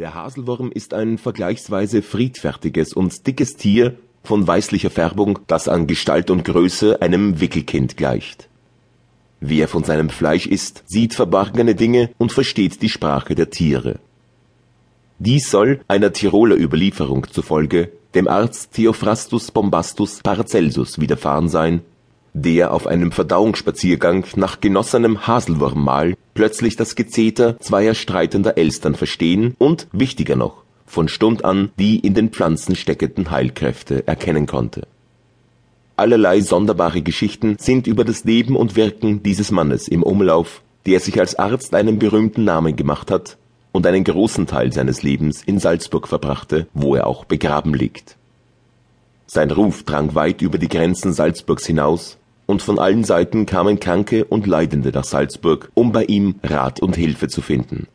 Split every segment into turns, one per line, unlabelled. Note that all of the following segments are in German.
Der Haselwurm ist ein vergleichsweise friedfertiges und dickes Tier von weißlicher Färbung, das an Gestalt und Größe einem Wickelkind gleicht. Wer von seinem Fleisch isst, sieht verborgene Dinge und versteht die Sprache der Tiere. Dies soll einer Tiroler Überlieferung zufolge dem Arzt Theophrastus Bombastus Paracelsus widerfahren sein der auf einem Verdauungsspaziergang nach genossenem Haselwurmmahl plötzlich das Gezeter zweier streitender Elstern verstehen und, wichtiger noch, von Stund an die in den Pflanzen steckenden Heilkräfte erkennen konnte. Allerlei sonderbare Geschichten sind über das Leben und Wirken dieses Mannes im Umlauf, der sich als Arzt einen berühmten Namen gemacht hat und einen großen Teil seines Lebens in Salzburg verbrachte, wo er auch begraben liegt. Sein Ruf drang weit über die Grenzen Salzburgs hinaus und von allen Seiten kamen Kranke und Leidende nach Salzburg, um bei ihm Rat und Hilfe zu finden.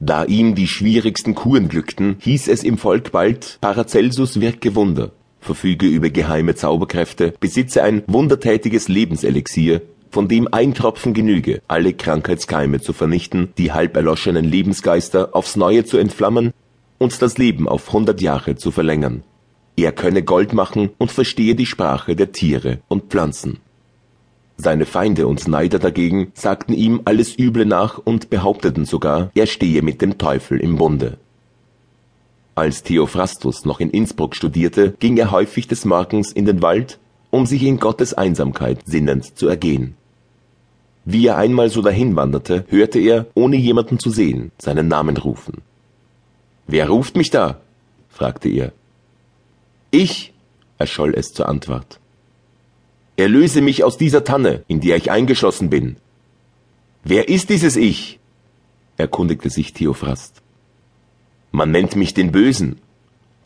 Da ihm die schwierigsten Kuren glückten, hieß es im Volk bald, Paracelsus wirke Wunder, verfüge über geheime Zauberkräfte, besitze ein wundertätiges Lebenselixier, von dem ein Tropfen genüge, alle Krankheitskeime zu vernichten, die halb erloschenen Lebensgeister aufs Neue zu entflammen und das Leben auf hundert Jahre zu verlängern. Er könne Gold machen und verstehe die Sprache der Tiere und Pflanzen. Seine Feinde und Neider dagegen sagten ihm alles Üble nach und behaupteten sogar, er stehe mit dem Teufel im Bunde. Als Theophrastus noch in Innsbruck studierte, ging er häufig des Morgens in den Wald, um sich in Gottes Einsamkeit sinnend zu ergehen. Wie er einmal so dahin wanderte, hörte er, ohne jemanden zu sehen, seinen Namen rufen. Wer ruft mich da? fragte er. Ich, erscholl es zur Antwort. Erlöse mich aus dieser Tanne, in der ich eingeschlossen bin. Wer ist dieses Ich? erkundigte sich Theophrast. Man nennt mich den Bösen,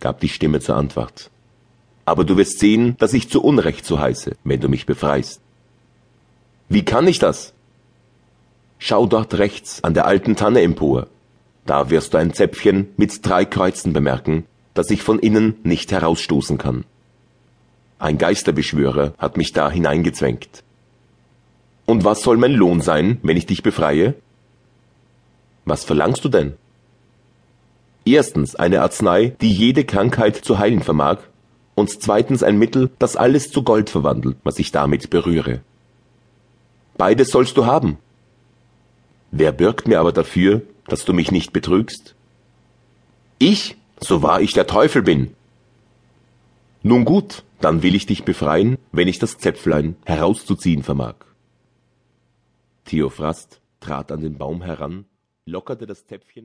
gab die Stimme zur Antwort. Aber du wirst sehen, dass ich zu Unrecht so heiße, wenn du mich befreist. Wie kann ich das? Schau dort rechts an der alten Tanne empor. Da wirst du ein Zäpfchen mit drei Kreuzen bemerken, das ich von innen nicht herausstoßen kann. Ein Geisterbeschwörer hat mich da hineingezwängt. Und was soll mein Lohn sein, wenn ich dich befreie? Was verlangst du denn? Erstens eine Arznei, die jede Krankheit zu heilen vermag, und zweitens ein Mittel, das alles zu Gold verwandelt, was ich damit berühre. Beides sollst du haben. Wer bürgt mir aber dafür, dass du mich nicht betrügst? Ich, so wahr ich der Teufel bin. Nun gut, dann will ich dich befreien, wenn ich das Zäpflein herauszuziehen vermag. Theophrast trat an den Baum heran, lockerte das Zäpfchen